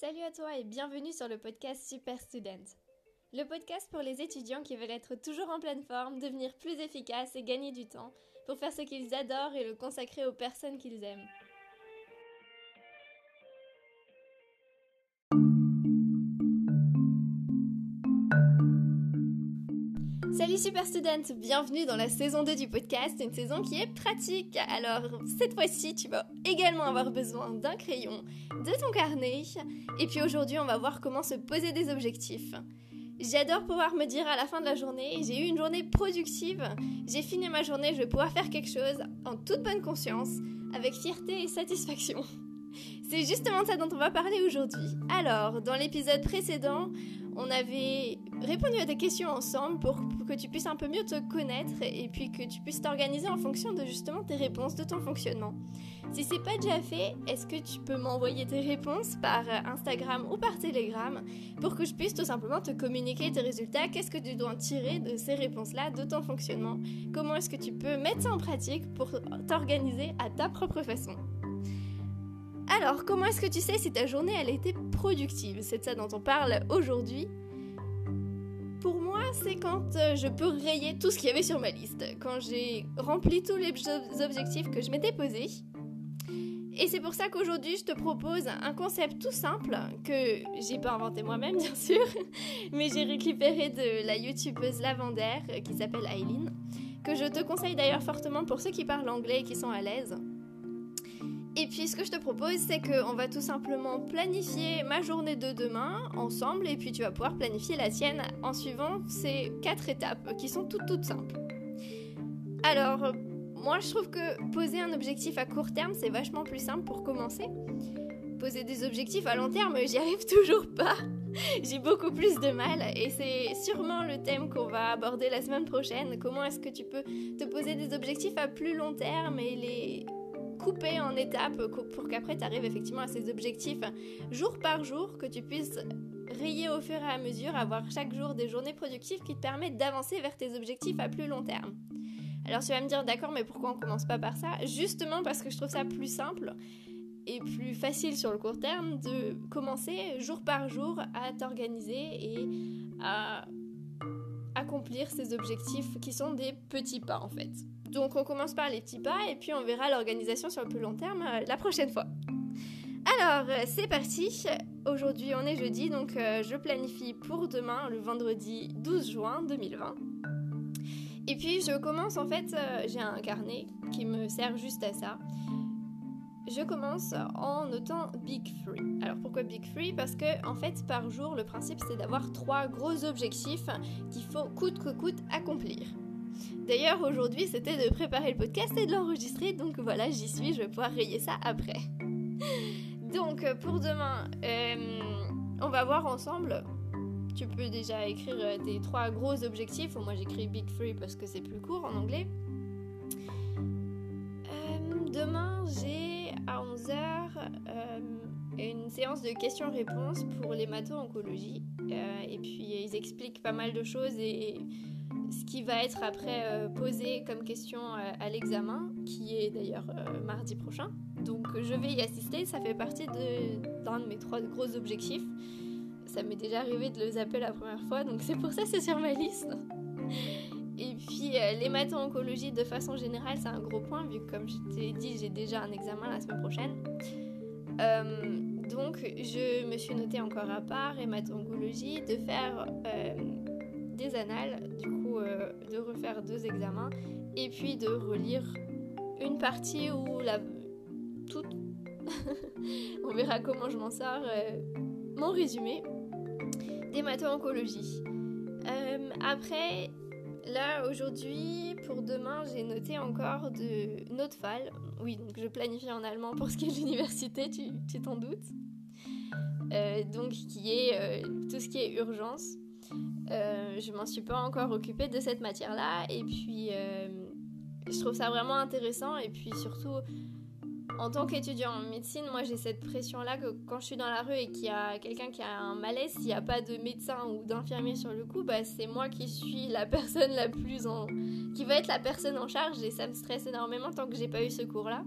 Salut à toi et bienvenue sur le podcast Super Student. Le podcast pour les étudiants qui veulent être toujours en pleine forme, devenir plus efficaces et gagner du temps pour faire ce qu'ils adorent et le consacrer aux personnes qu'ils aiment. Salut Super Student, bienvenue dans la saison 2 du podcast, une saison qui est pratique. Alors cette fois-ci, tu vas également avoir besoin d'un crayon, de ton carnet, et puis aujourd'hui on va voir comment se poser des objectifs. J'adore pouvoir me dire à la fin de la journée, j'ai eu une journée productive, j'ai fini ma journée, je vais pouvoir faire quelque chose en toute bonne conscience, avec fierté et satisfaction. C'est justement ça dont on va parler aujourd'hui. Alors, dans l'épisode précédent, on avait répondu à des questions ensemble pour, que tu puisses un peu mieux te connaître et puis que tu puisses t'organiser en fonction de justement tes réponses, de ton fonctionnement. Si c'est pas déjà fait, est-ce que tu peux m'envoyer tes réponses par Instagram ou par Telegram pour que je puisse tout simplement te communiquer tes résultats? Qu'est-ce que tu dois tirer de ces réponses-là, de ton fonctionnement? Comment est-ce que tu peux mettre ça en pratique pour t'organiser à ta propre façon? Alors, comment est-ce que tu sais si ta journée elle était productive? C'est de ça dont on parle aujourd'hui. Pour moi, c'est quand euh, je peux rayer tout ce qu'il y avait sur ma liste, quand j'ai rempli tous les objectifs que je m'étais posés. Et c'est pour ça qu'aujourd'hui, je te propose un concept tout simple que j'ai pas inventé moi-même, bien sûr, mais j'ai récupéré de la youtubeuse Lavandaire euh, qui s'appelle Aileen, que je te conseille d'ailleurs fortement pour ceux qui parlent anglais et qui sont à l'aise. Et puis ce que je te propose, c'est qu'on va tout simplement planifier ma journée de demain ensemble et puis tu vas pouvoir planifier la tienne en suivant ces quatre étapes qui sont toutes toutes simples. Alors, moi je trouve que poser un objectif à court terme, c'est vachement plus simple pour commencer. Poser des objectifs à long terme, j'y arrive toujours pas. J'ai beaucoup plus de mal et c'est sûrement le thème qu'on va aborder la semaine prochaine. Comment est-ce que tu peux te poser des objectifs à plus long terme et les couper en étapes pour qu'après tu arrives effectivement à ces objectifs jour par jour, que tu puisses rayer au fur et à mesure, avoir chaque jour des journées productives qui te permettent d'avancer vers tes objectifs à plus long terme. Alors tu vas me dire d'accord mais pourquoi on commence pas par ça? Justement parce que je trouve ça plus simple et plus facile sur le court terme de commencer jour par jour à t'organiser et à accomplir ces objectifs qui sont des petits pas en fait. Donc on commence par les petits pas et puis on verra l'organisation sur le plus long terme euh, la prochaine fois. Alors euh, c'est parti, aujourd'hui on est jeudi donc euh, je planifie pour demain le vendredi 12 juin 2020. Et puis je commence en fait, j'ai un carnet qui me sert juste à ça. Je commence en notant Big Free. Alors pourquoi Big Free Parce que en fait par jour le principe c'est d'avoir trois gros objectifs qu'il faut coûte que coûte accomplir. D'ailleurs, aujourd'hui, c'était de préparer le podcast et de l'enregistrer, donc voilà, j'y suis, je vais pouvoir rayer ça après. donc, pour demain, euh, on va voir ensemble. Tu peux déjà écrire euh, tes trois gros objectifs. Moi, j'écris Big Three parce que c'est plus court en anglais. Euh, demain, j'ai à 11h une séance de questions-réponses pour les mathos-oncologie. et puis, ils expliquent pas mal de choses et ce qui va être après euh, posé comme question euh, à l'examen, qui est d'ailleurs euh, mardi prochain. Donc je vais y assister, ça fait partie d'un de, mes trois gros objectifs. Ça m'est déjà arrivé de le zapper la première fois, donc c'est pour ça que c'est sur ma liste. Et puis les maths en oncologie de façon générale, c'est un gros point, vu que comme je t'ai dit, j'ai déjà un examen la semaine prochaine. donc je me suis noté encore à part, oncologie de faire des annales, du coup euh, de refaire deux examens et puis de relire une partie ou la toute. On verra comment je m'en sors. Euh, mon résumé des maths-oncologie. Euh, après, là aujourd'hui, pour demain, j'ai noté encore de Notfall. Oui, donc je planifie en allemand pour ce qui est de l'université, tu t'en doutes. donc qui est tout ce qui est urgence. Euh, je m'en suis pas encore occupée de cette matière-là. Et puis, euh, je trouve ça vraiment intéressant. Et puis surtout, en tant qu'étudiant en médecine, moi j'ai cette pression-là que quand je suis dans la rue et qu'il y a quelqu'un qui a un malaise, s'il n'y a pas de médecin ou d'infirmier sur le coup, bah, c'est moi qui suis la personne la plus en. qui va être la personne en charge et ça me stresse énormément tant que j'ai pas eu ce cours-là.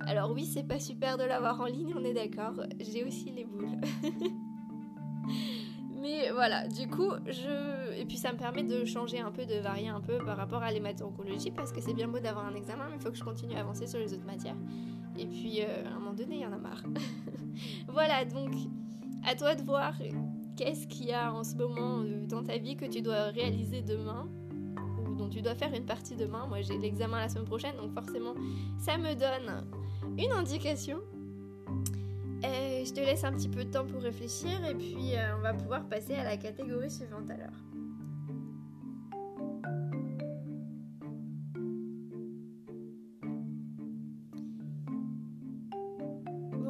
Alors oui, c'est pas super de l'avoir en ligne, on est d'accord. J'ai aussi les boules. Mais voilà, du coup, je. Et puis ça me permet de changer un peu, de varier un peu par rapport à l'hémato-oncologie, parce que c'est bien beau d'avoir un examen, mais il faut que je continue à avancer sur les autres matières. Et puis, euh, à un moment donné, il y en a marre. voilà, donc, à toi de voir qu'est-ce qu'il y a en ce moment euh, dans ta vie que tu dois réaliser demain ou dont tu dois faire une partie demain. Moi, j'ai l'examen la semaine prochaine, donc forcément, ça me donne une indication. Je te laisse un petit peu de temps pour réfléchir et puis euh, on va pouvoir passer à la catégorie suivante alors.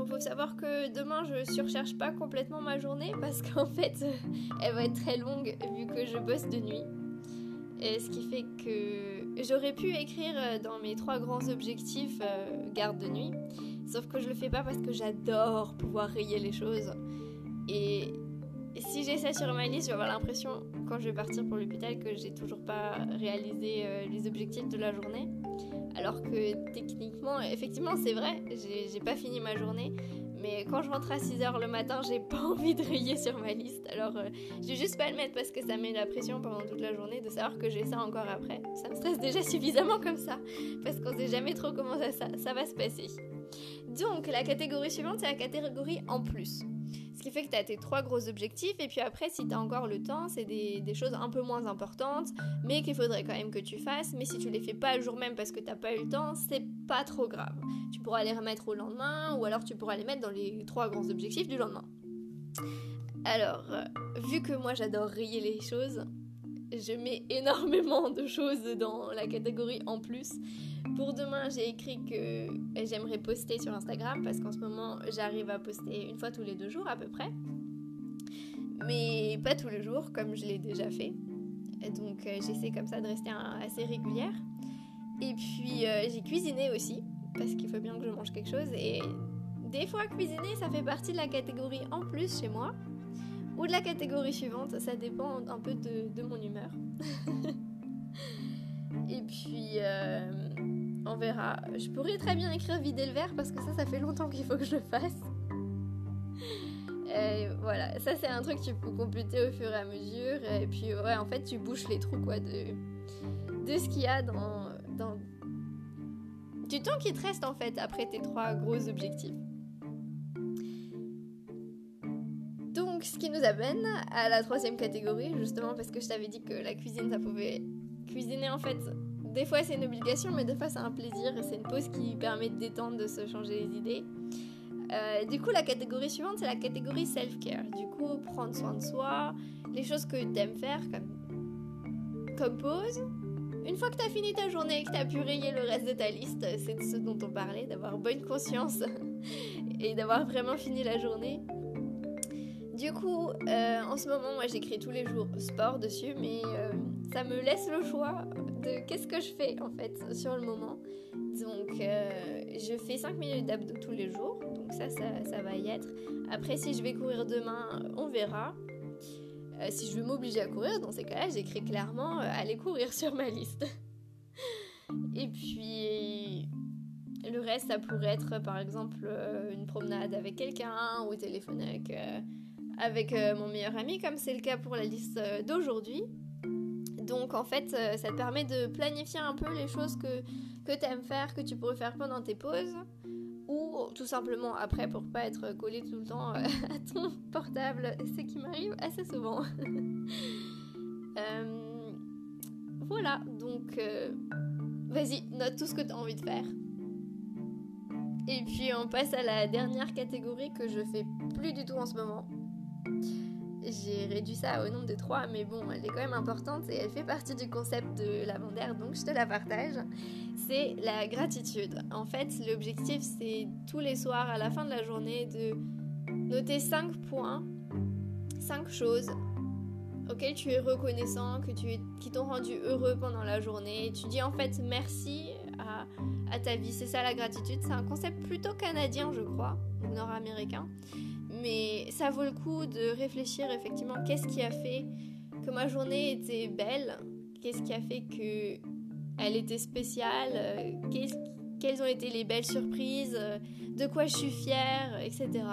faut savoir que demain je surcherche pas complètement ma journée parce qu'en fait elle va être très longue vu que je bosse de nuit. Ce qui fait que j'aurais pu écrire dans mes trois grands objectifs euh, garde de nuit, sauf que je le fais pas parce que j'adore pouvoir rayer les choses. Et si j'ai ça sur ma liste, je vais avoir l'impression quand je vais partir pour l'hôpital que j'ai toujours pas réalisé euh, les objectifs de la journée. Alors que techniquement, effectivement, c'est vrai, j'ai pas fini ma journée. Mais quand je rentre à 6h le matin, j'ai pas envie de rayer sur ma liste. Alors, euh, je vais juste pas le mettre parce que ça met la pression pendant toute la journée de savoir que j'ai ça encore après. Ça me stresse déjà suffisamment comme ça. Parce qu'on sait jamais trop comment ça, ça va se passer. Donc, la catégorie suivante, c'est la catégorie en plus. Ce qui fait que tu as tes trois gros objectifs, et puis après, si tu encore le temps, c'est des, choses un peu moins importantes, mais qu'il faudrait quand même que tu fasses. Mais si tu les fais pas le jour même parce que t'as pas eu le temps, c'est pas trop grave. Tu pourras les remettre au lendemain, ou alors tu pourras les mettre dans les trois grands objectifs du lendemain. Alors, euh, vu que moi j'adore rayer les choses, je mets énormément de choses dans la catégorie en plus. Pour demain, j'ai écrit que j'aimerais poster sur Instagram parce qu'en ce moment, j'arrive à poster une fois tous les deux jours à peu près. Mais pas tous les jours comme je l'ai déjà fait. Donc euh, j'essaie comme ça de rester assez régulière. Et puis euh, j'ai cuisiné aussi parce qu'il faut bien que je mange quelque chose. Et des fois, cuisiner, ça fait partie de la catégorie en plus chez moi ou de la catégorie suivante, ça dépend un peu de, mon humeur. Et puis, euh, on verra. Je pourrais très bien écrire vider le verre parce que ça, ça fait longtemps qu'il faut que je le fasse. Et voilà, ça c'est un truc que tu peux compléter au fur et à mesure. Et puis, ouais, en fait, tu bouches les trous quoi, de, de ce qu'il y a dans, dans. Du temps qui te reste en fait après tes trois gros objectifs. Ce qui nous amène à la troisième catégorie, justement parce que je t'avais dit que la cuisine, ça pouvait cuisiner en fait. Des fois c'est une obligation, mais des fois c'est un plaisir et c'est une pause qui permet de détendre, de se changer les idées. Euh, du coup, la catégorie suivante, c'est la catégorie self-care. Du coup, prendre soin de soi, les choses que tu aimes faire comme, pause. Une fois que tu as fini ta journée et que tu as pu rayer le reste de ta liste, c'est de ce dont on parlait, d'avoir bonne conscience et d'avoir vraiment fini la journée. Du coup, euh, en ce moment, moi j'écris tous les jours sport dessus, mais euh, ça me laisse le choix de qu'est-ce que je fais en fait sur le moment. Donc, euh, je fais 5 minutes d'abdos tous les jours, donc ça, ça, va y être. Après, si je vais courir demain, on verra. si je veux m'obliger à courir, dans ces cas-là, j'écris clairement aller courir sur ma liste. Et puis, le reste, ça pourrait être par exemple une promenade avec quelqu'un ou téléphoner avec avec euh, mon meilleur ami, comme c'est le cas pour la liste euh, d'aujourd'hui. Donc en fait, euh, ça te permet de planifier un peu les choses que, que tu aimes faire, que tu pourrais faire pendant tes pauses, ou tout simplement après pour pas être collé tout le temps à ton portable, ce qui m'arrive assez souvent. voilà, donc vas-y, note tout ce que tu as envie de faire. Et puis on passe à la dernière catégorie que je fais plus du tout en ce moment. J'ai réduit ça au nombre de trois, mais bon, elle est quand même importante et elle fait partie du concept de l'avant-d'air, donc je te la partage. C'est la gratitude. En fait, l'objectif, c'est tous les soirs, à la fin de la journée, de noter cinq points, cinq choses auxquelles tu es reconnaissant, que tu qui t'ont rendu heureux pendant la journée. Tu dis en fait merci à, à ta vie. C'est ça la gratitude. C'est un concept plutôt canadien, je crois, ou nord-américain mais ça vaut le coup de réfléchir effectivement qu'est-ce qui a fait que ma journée était belle, qu'est-ce qui a fait que elle était spéciale, quelles ont été les belles surprises, de quoi je suis fière, etc.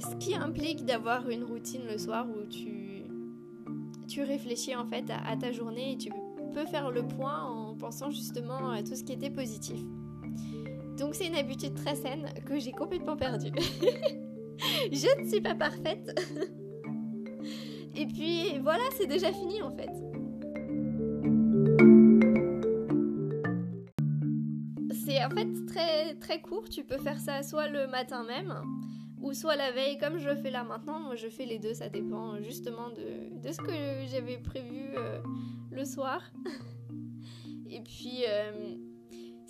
ce qui implique d'avoir une routine le soir où tu, tu réfléchis en fait à, à ta journée et tu peux faire le point en pensant justement à tout ce qui était positif. Donc c'est une habitude très saine que j'ai complètement perdue. je ne suis pas parfaite. Et puis voilà, c'est déjà fini en fait. C'est en fait très très court, tu peux faire ça soit le matin même ou soit la veille comme je fais là maintenant. Moi je fais les deux, ça dépend justement de, ce que j'avais prévu euh, le soir. Et puis euh,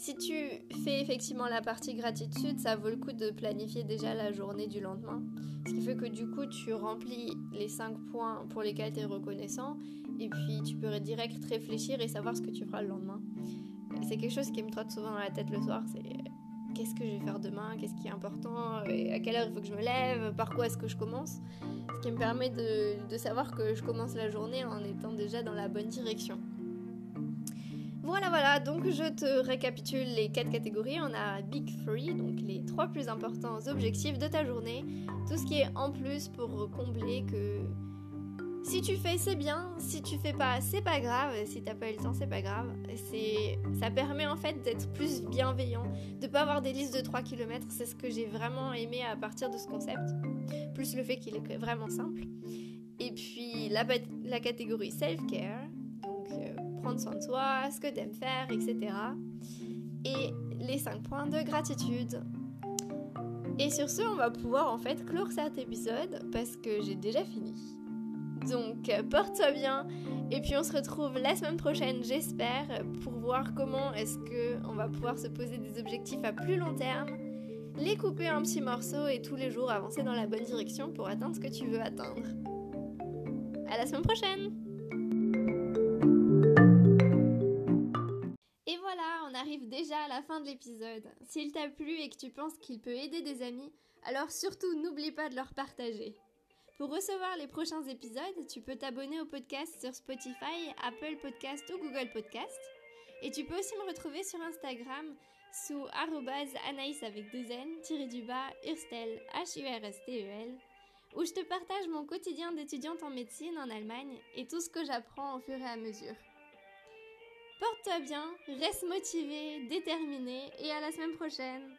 si tu fais effectivement la partie gratitude, ça vaut le coup de planifier déjà la journée du lendemain. Ce qui fait que du coup, tu remplis les 5 points pour lesquels tu es reconnaissant. Et puis, tu peux direct réfléchir et savoir ce que tu feras le lendemain. C'est quelque chose qui me trotte souvent dans la tête le soir. C'est qu'est-ce que je vais faire demain Qu'est-ce qui est important À quelle heure il faut que je me lève Par quoi est-ce que je commence Ce qui me permet de savoir que je commence la journée en étant déjà dans la bonne direction. Voilà, voilà, donc je te récapitule les quatre catégories. On a Big Three, donc les trois plus importants objectifs de ta journée. Tout ce qui est en plus pour combler que si tu fais, c'est bien. Si tu fais pas, c'est pas grave. Si t'as pas eu le temps, c'est pas grave. Ça permet en fait d'être plus bienveillant, de pas avoir des listes de 3 km. C'est ce que j'ai vraiment aimé à partir de ce concept. Plus le fait qu'il est vraiment simple. Et puis la, la catégorie self-care prendre soin de soi, ce que t'aimes faire, etc. Et les 5 points de gratitude. Et sur ce, on va pouvoir en fait clore cet épisode parce que j'ai déjà fini. Donc porte-toi bien et puis on se retrouve la semaine prochaine, j'espère, pour voir comment est-ce que on va pouvoir se poser des objectifs à plus long terme, les couper en petits morceaux et tous les jours avancer dans la bonne direction pour atteindre ce que tu veux atteindre. À la semaine prochaine. Fin de l'épisode. S'il t'a plu et que tu penses qu'il peut aider des amis, alors surtout n'oublie pas de leur partager. Pour recevoir les prochains épisodes, tu peux t'abonner au podcast sur Spotify, Apple Podcast ou Google Podcast. Et tu peux aussi me retrouver sur Instagram sous anaïs avec deux n, tiré du bas, Urstel, H-U-R-S-T-E-L, où je te partage mon quotidien d'étudiante en médecine en Allemagne et tout ce que j'apprends au fur et à mesure. Porte-toi bien, reste motivé, déterminé et à la semaine prochaine